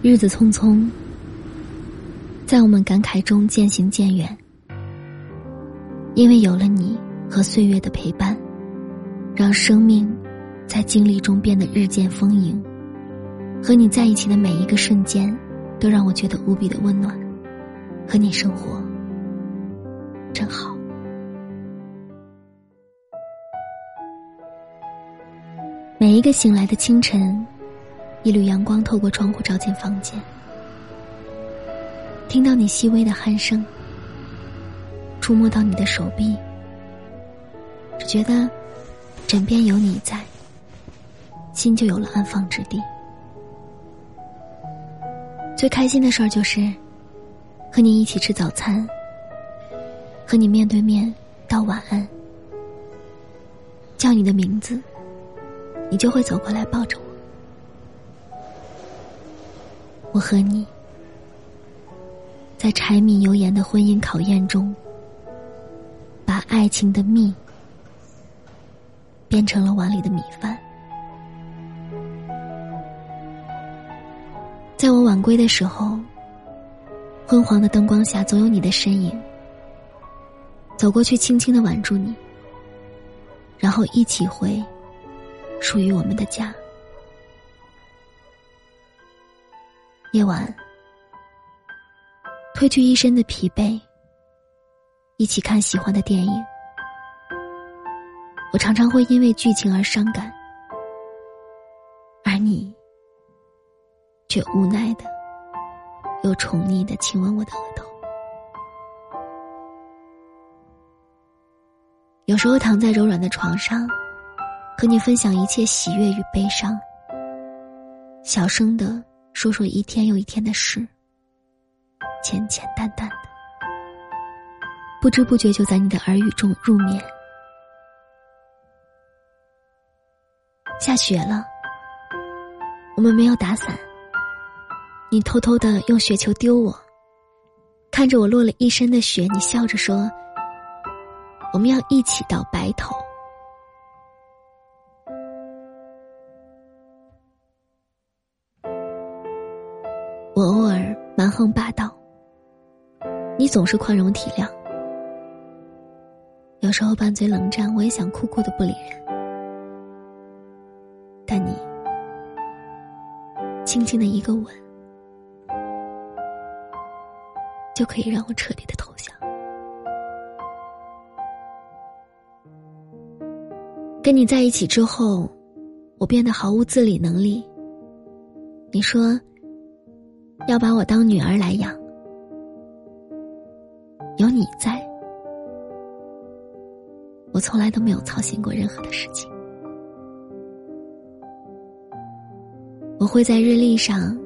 日子匆匆，在我们感慨中渐行渐远。因为有了你和岁月的陪伴，让生命在经历中变得日渐丰盈。和你在一起的每一个瞬间，都让我觉得无比的温暖。和你生活真好。每一个醒来的清晨，一缕阳光透过窗户照进房间，听到你细微的鼾声，触摸到你的手臂，只觉得枕边有你在，心就有了安放之地。最开心的事儿就是。和你一起吃早餐，和你面对面道晚安，叫你的名字，你就会走过来抱着我。我和你，在柴米油盐的婚姻考验中，把爱情的蜜变成了碗里的米饭。在我晚归的时候。昏黄的灯光下，总有你的身影。走过去，轻轻的挽住你，然后一起回属于我们的家。夜晚，褪去一身的疲惫，一起看喜欢的电影。我常常会因为剧情而伤感，而你却无奈的。又宠溺的亲吻我的额头。有时候躺在柔软的床上，和你分享一切喜悦与悲伤，小声的说说一天又一天的事，简简单单的，不知不觉就在你的耳语中入眠。下雪了，我们没有打伞。你偷偷的用雪球丢我，看着我落了一身的雪，你笑着说：“我们要一起到白头。”蛮横霸道，你总是宽容体谅，有时候拌嘴冷战，我也想酷酷的不理人，但你轻轻的一个吻。就可以让我彻底的投降。跟你在一起之后，我变得毫无自理能力。你说要把我当女儿来养，有你在，我从来都没有操心过任何的事情。我会在日历上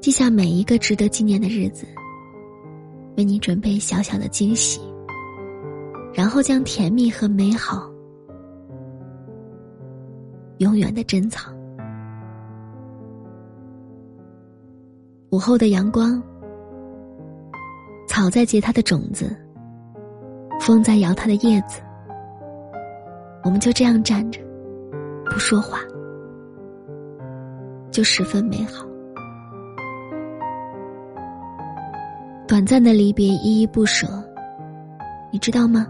记下每一个值得纪念的日子。为你准备小小的惊喜，然后将甜蜜和美好永远的珍藏。午后的阳光，草在结它的种子，风在摇它的叶子，我们就这样站着，不说话，就十分美好。短暂的离别，依依不舍，你知道吗？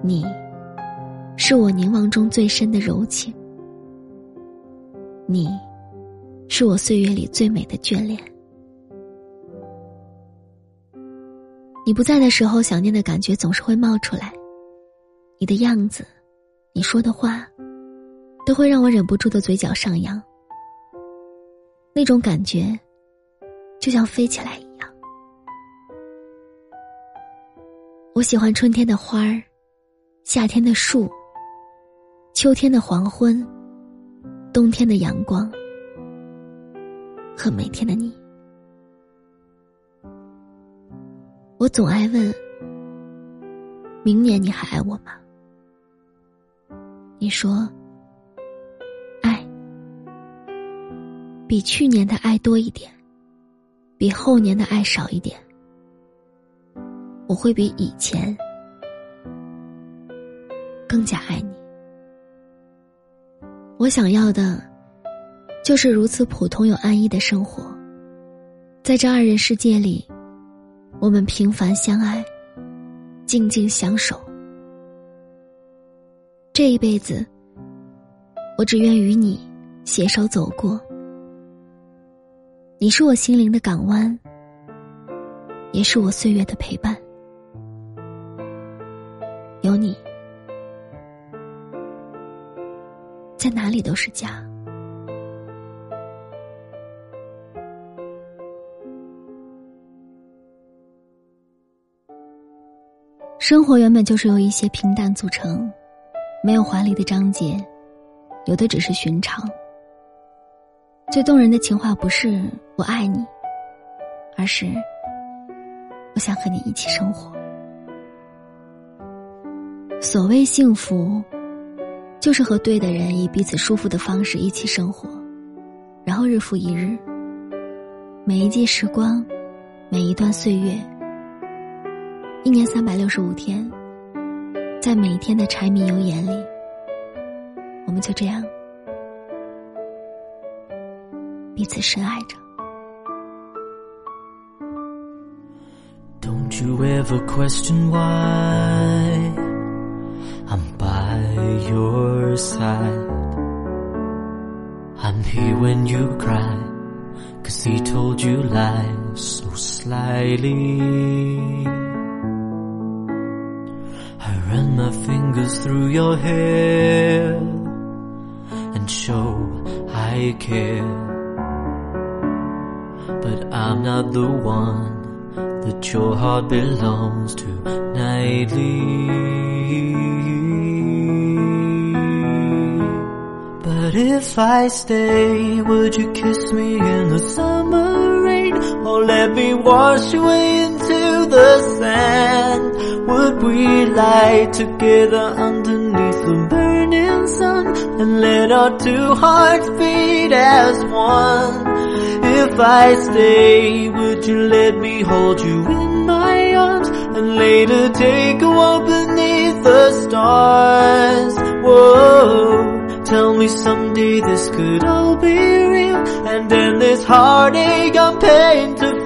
你，是我凝望中最深的柔情。你，是我岁月里最美的眷恋。你不在的时候，想念的感觉总是会冒出来。你的样子，你说的话，都会让我忍不住的嘴角上扬。那种感觉，就像飞起来一样。我喜欢春天的花儿，夏天的树，秋天的黄昏，冬天的阳光，和每天的你。我总爱问：明年你还爱我吗？你说：爱，比去年的爱多一点，比后年的爱少一点。我会比以前更加爱你。我想要的就是如此普通又安逸的生活。在这二人世界里，我们平凡相爱，静静相守。这一辈子，我只愿与你携手走过。你是我心灵的港湾，也是我岁月的陪伴。有你，在哪里都是家。生活原本就是由一些平淡组成，没有华丽的章节，有的只是寻常。最动人的情话不是“我爱你”，而是“我想和你一起生活”。所谓幸福，就是和对的人以彼此舒服的方式一起生活，然后日复一日，每一季时光，每一段岁月。一年三百六十五天，在每一天的柴米油盐里，我们就这样彼此深爱着。Don't you ever question why I'm by your side? I'm here when you cry, cause he told you lies so slyly. Run my fingers through your hair and show I care. But I'm not the one that your heart belongs to nightly. But if I stay, would you kiss me in the summer rain? Or let me wash away the sand? Would we lie together underneath the burning sun and let our two hearts beat as one? If I stay, would you let me hold you in my arms and later take a walk beneath the stars? Whoa, tell me someday this could all be real and then this heartache I'm paying to